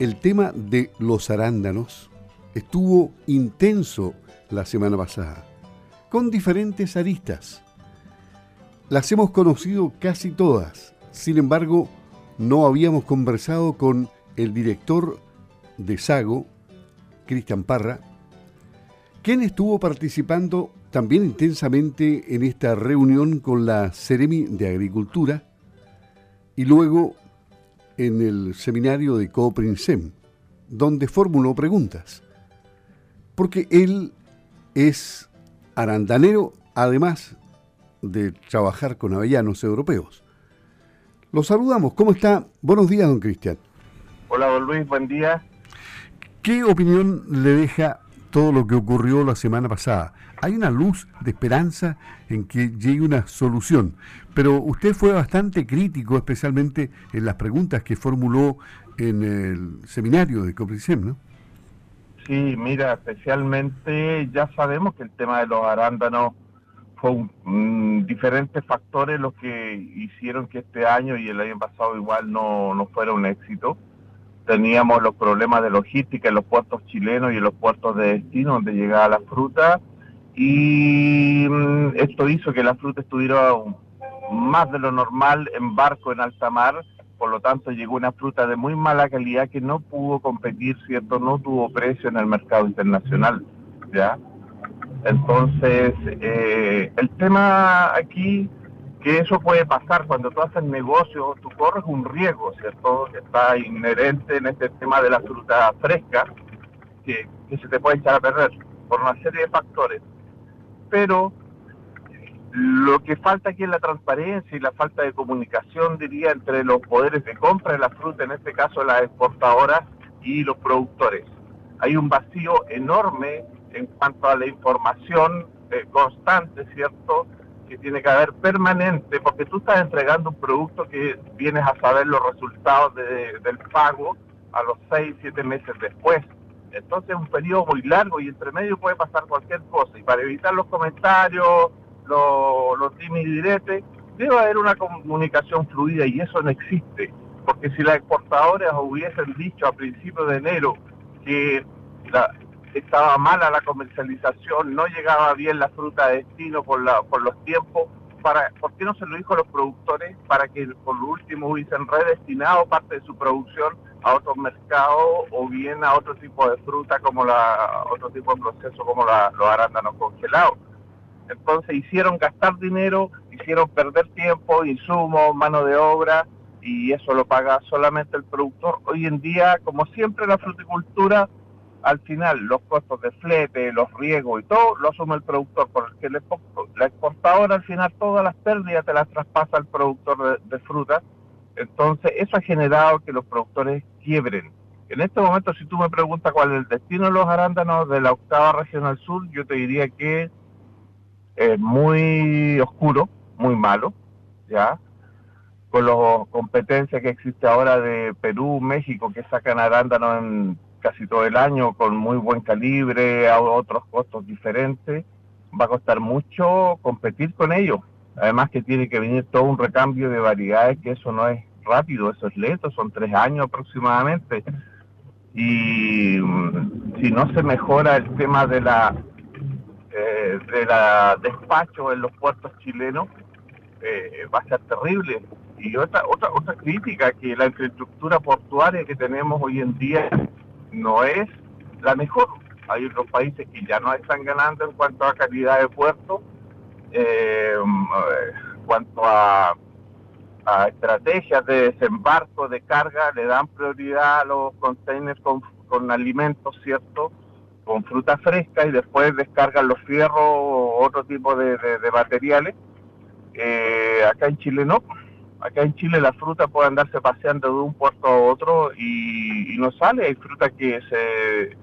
el tema de los arándanos estuvo intenso la semana pasada, con diferentes aristas. Las hemos conocido casi todas, sin embargo, no habíamos conversado con el director de Sago, Cristian Parra, quien estuvo participando también intensamente en esta reunión con la Ceremi de Agricultura y luego en el seminario de Cooprinsem, donde formuló preguntas. Porque él es arandanero, además de trabajar con avellanos europeos. Lo saludamos. ¿Cómo está? Buenos días, don Cristian. Hola, don Luis. Buen día. ¿Qué opinión le deja todo lo que ocurrió la semana pasada? Hay una luz de esperanza en que llegue una solución, pero usted fue bastante crítico, especialmente en las preguntas que formuló en el seminario de Copricem, ¿no? Sí, mira, especialmente ya sabemos que el tema de los arándanos fue diferentes factores los que hicieron que este año y el año pasado igual no, no fuera un éxito. Teníamos los problemas de logística en los puertos chilenos y en los puertos de destino donde llegaba la fruta y mm, esto hizo que la fruta estuviera más de lo normal en barco en alta mar, por lo tanto llegó una fruta de muy mala calidad que no pudo competir, ¿cierto? No tuvo precio en el mercado internacional, ¿ya? Entonces, eh, el tema aquí, que eso puede pasar cuando tú haces negocio, tú corres un riesgo, ¿cierto? Que está inherente en este tema de la fruta fresca, que, que se te puede echar a perder por una serie de factores. Pero lo que falta aquí es la transparencia y la falta de comunicación, diría, entre los poderes de compra de la fruta, en este caso las exportadoras y los productores. Hay un vacío enorme en cuanto a la información eh, constante, ¿cierto? Que tiene que haber permanente, porque tú estás entregando un producto que vienes a saber los resultados del pago a los seis, siete meses después. Entonces es un periodo muy largo y entre medio puede pasar cualquier cosa. Y para evitar los comentarios, los, los debe haber una comunicación fluida y eso no existe. Porque si las exportadoras hubiesen dicho a principios de enero que la, estaba mala la comercialización, no llegaba bien la fruta de destino por, la, por los tiempos, para, ¿por qué no se lo dijo a los productores para que por último hubiesen redestinado parte de su producción a otros mercados o bien a otro tipo de fruta como la otro tipo de proceso como la, los arándanos congelados? Entonces hicieron gastar dinero, hicieron perder tiempo, insumos, mano de obra y eso lo paga solamente el productor. Hoy en día, como siempre, la fruticultura al final los costos de flete, los riegos y todo lo asume el productor, porque la exportadora al final todas las pérdidas te las traspasa al productor de, fruta. Entonces eso ha generado que los productores quiebren. En este momento, si tú me preguntas cuál es el destino de los arándanos de la octava regional sur, yo te diría que es muy oscuro, muy malo, ¿ya? Con la competencia que existe ahora de Perú, México, que sacan arándanos en casi todo el año con muy buen calibre, a otros costos diferentes, va a costar mucho competir con ellos. Además que tiene que venir todo un recambio de variedades, que eso no es rápido, eso es lento, son tres años aproximadamente. Y mm, si no se mejora el tema de la eh, de la despacho en los puertos chilenos, eh, va a ser terrible. Y otra, otra, otra crítica, que la infraestructura portuaria que tenemos hoy en día no es la mejor. Hay otros países que ya no están ganando en cuanto a calidad de puerto, eh, en cuanto a, estrategias de desembarco, de carga, le dan prioridad a los containers con, alimentos, ¿cierto? Con fruta fresca y después descargan los fierros o otro tipo de, materiales. Eh, acá en Chile no acá en Chile la fruta puede andarse paseando de un puerto a otro y, no sale. Hay fruta que se,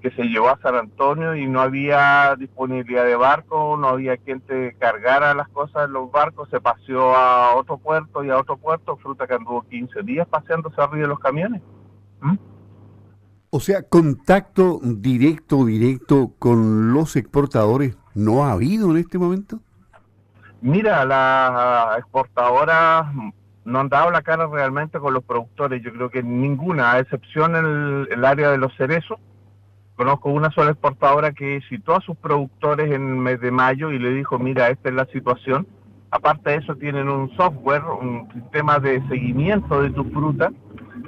que se llevó a San Antonio y no había disponibilidad de barco, no había quien te cargara las cosas en los barcos, se paseó a otro puerto y a otro puerto, fruta que anduvo 15 días paseándose arriba de los camiones. ¿Mm? O sea, contacto directo, directo con los exportadores no ha habido en este momento. Mira, las exportadoras no han dado la cara realmente con los productores. Yo creo que ninguna, a excepción en el, área de los cerezos. Conozco una sola exportadora que citó a sus productores en el mes de mayo y le dijo, mira, esta es la situación. Aparte de eso, tienen un software, un sistema de seguimiento de tu fruta,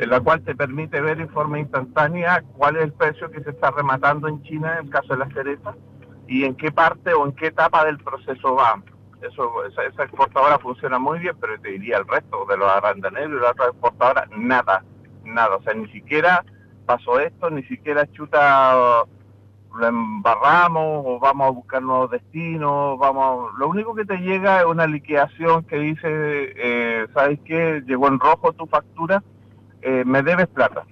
en la cual te permite ver en forma instantánea cuál es el precio que se está rematando en China en el caso de la cereza y en qué parte o en qué etapa del proceso va eso, esa, exportadora funciona muy bien, pero te diría el resto de los arandaneros y la otra exportadora, nada, nada. O sea, ni siquiera pasó esto, ni siquiera chuta lo embarramos o vamos a buscar nuevos destinos, vamos, lo único que te llega es una liquidación que dice, eh, ¿sabes qué? Llegó en rojo tu factura, eh, me debes plata.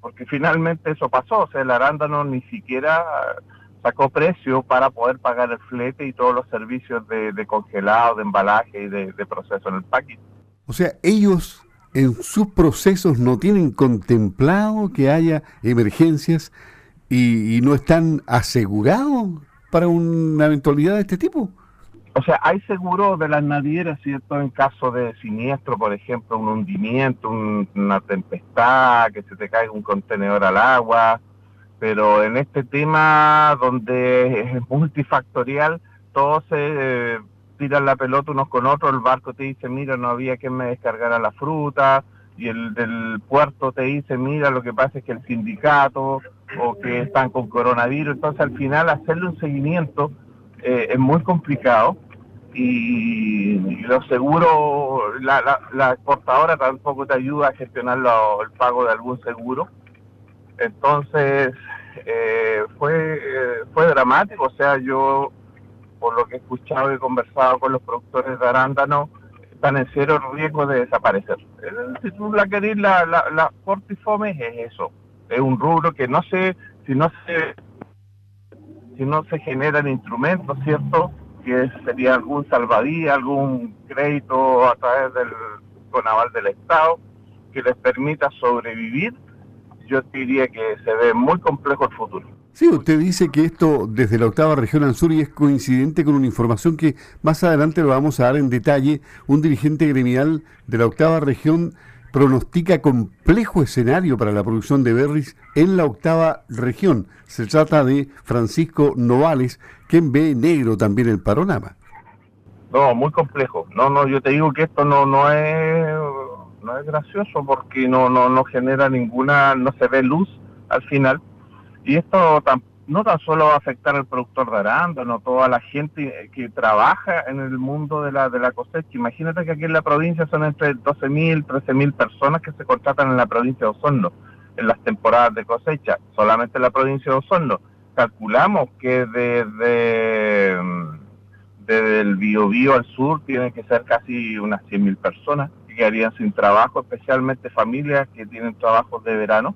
Porque finalmente eso pasó, o sea, el arándano ni siquiera sacó precio para poder pagar el flete y todos los servicios de, congelado, de embalaje y de, proceso en el paquete. O sea, ellos en sus procesos no tienen contemplado que haya emergencias y, no están asegurados para una eventualidad de este tipo. O sea, hay seguro de las navieras, ¿cierto? En caso de siniestro, por ejemplo, un hundimiento, una tempestad, que se te caiga un contenedor al agua, pero en este tema donde es multifactorial, todos se eh, tiran la pelota unos con otros, el barco te dice, mira, no había quien me descargara la fruta, y el del puerto te dice, mira, lo que pasa es que el sindicato, o que están con coronavirus, entonces al final hacerle un seguimiento eh, es muy complicado, y, lo seguro, la, la, exportadora tampoco te ayuda a gestionar el pago de algún seguro, entonces, eh, fue, eh, fue dramático, o sea, yo, por lo que he escuchado y conversado con los productores de arándano, están en cero riesgo de desaparecer. Si tú la querés, la, la, la Fortifome es eso, es un rubro que no sé, si no se, si no se generan instrumentos, ¿cierto?, que sería algún salvadía, algún crédito a través del Conaval del Estado que les permita sobrevivir yo diría que se ve muy complejo el futuro. Sí, usted dice que esto desde la octava región Ansuri es coincidente con una información que más adelante lo vamos a dar en detalle. Un dirigente gremial de la octava región pronostica complejo escenario para la producción de berries en la octava región. Se trata de Francisco Novales, quien ve negro también el panorama. No, muy complejo. No, no, yo te digo que esto no, no es no es gracioso porque no, no, no genera ninguna, no se ve luz al final. Y esto no tan solo va a afectar al productor de arándano, toda la gente que trabaja en el mundo de la, de la cosecha. Imagínate que aquí en la provincia son entre 12.000, 13.000 personas que se contratan en la provincia de Osorno en las temporadas de cosecha, solamente en la provincia de Osorno. Calculamos que desde, desde el Biobío al sur tiene que ser casi unas 100.000 personas quedarían sin trabajo, especialmente familias que tienen trabajos de verano,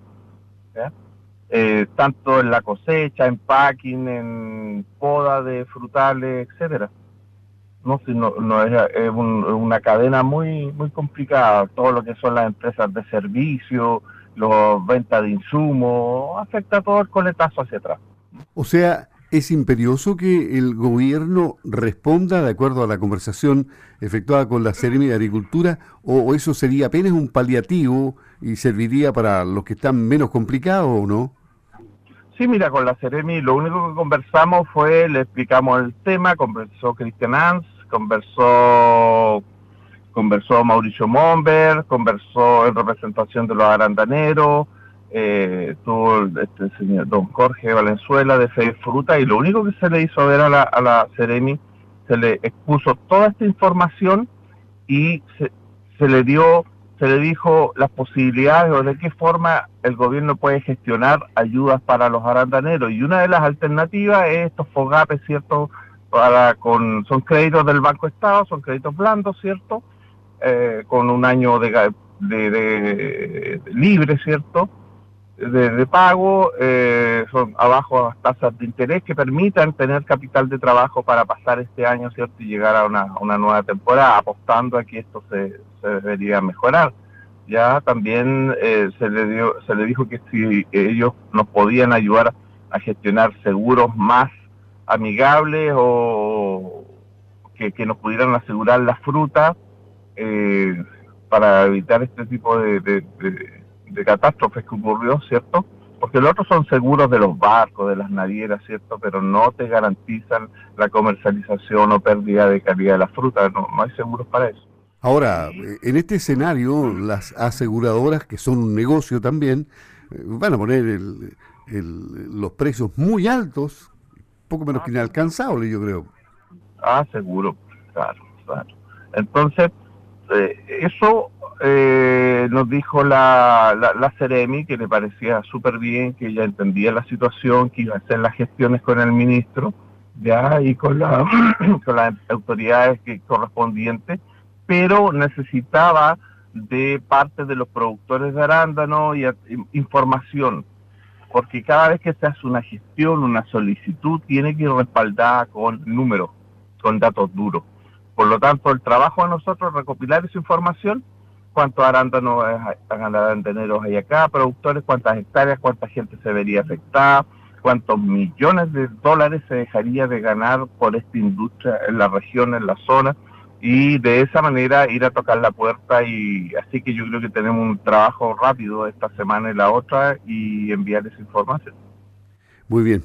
eh, tanto en la cosecha, en packing, en poda de frutales, etcétera. No, sino, no es, una cadena muy muy complicada. Todo lo que son las empresas de servicio, los ventas de insumos, afecta todo el coletazo hacia atrás. O sea, ¿Es imperioso que el gobierno responda de acuerdo a la conversación efectuada con la Seremi de Agricultura o, eso sería apenas un paliativo y serviría para los que están menos complicados o no? Sí, mira, con la Seremi lo único que conversamos fue, le explicamos el tema, conversó Cristian Ans, conversó, conversó Mauricio Momber, conversó en representación de los arandaneros, eh, tuvo este señor don Jorge Valenzuela de Fe Fruta y lo único que se le hizo ver a la, a la Ceremi, se le expuso toda esta información y se, se le dio, se le dijo las posibilidades o de qué forma el gobierno puede gestionar ayudas para los arandaneros y una de las alternativas es estos FOGAPes, ¿cierto? Para, con, son créditos del Banco Estado, son créditos blandos, ¿cierto? Eh, con un año de, de, de libre, ¿cierto? De, pago, eh, son abajo las tasas de interés que permitan tener capital de trabajo para pasar este año, ¿cierto? Y llegar a una, una nueva temporada, apostando a que esto se, se debería mejorar. Ya también eh, se, le dio, se le dijo que si ellos nos podían ayudar a gestionar seguros más amigables o que, que nos pudieran asegurar la fruta, eh, para evitar este tipo de, de, catástrofes que ocurrió, ¿cierto? Porque los otros son seguros de los barcos, de las navieras, ¿cierto? Pero no te garantizan la comercialización o pérdida de calidad de la fruta, no, hay seguros para eso. Ahora, en este escenario, las aseguradoras, que son un negocio también, eh, van a poner los precios muy altos, poco menos que ah, inalcanzables, yo creo. Ah, seguro, claro, claro. Entonces, eh, eso eh, nos dijo la, la, Ceremi, que le parecía súper bien, que ella entendía la situación, que iba a hacer las gestiones con el ministro, ya, y con, la, con las autoridades que, correspondientes, pero necesitaba de parte de los productores de arándano y información, porque cada vez que se hace una gestión, una solicitud, tiene que ir respaldada con números, con datos duros. Por lo tanto, el trabajo de nosotros es recopilar esa información, cuántos arándanos arandaneros hay acá, productores, cuántas hectáreas, cuánta gente se vería afectada, cuántos millones de dólares se dejaría de ganar por esta industria en la región, en la zona, y de esa manera ir a tocar la puerta y así que yo creo que tenemos un trabajo rápido esta semana y la otra y enviar esa información. Muy bien.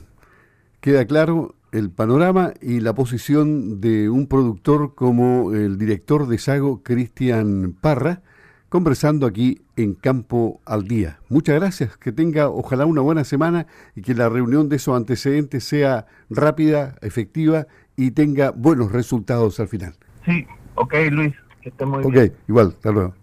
Queda claro el panorama y la posición de un productor como el director de Sago, Cristian Parra, conversando aquí en Campo al Día. Muchas gracias, que tenga ojalá una buena semana y que la reunión de esos antecedentes sea rápida, efectiva y tenga buenos resultados al final. Sí, ok Luis, que estemos bien. Ok, igual, hasta luego.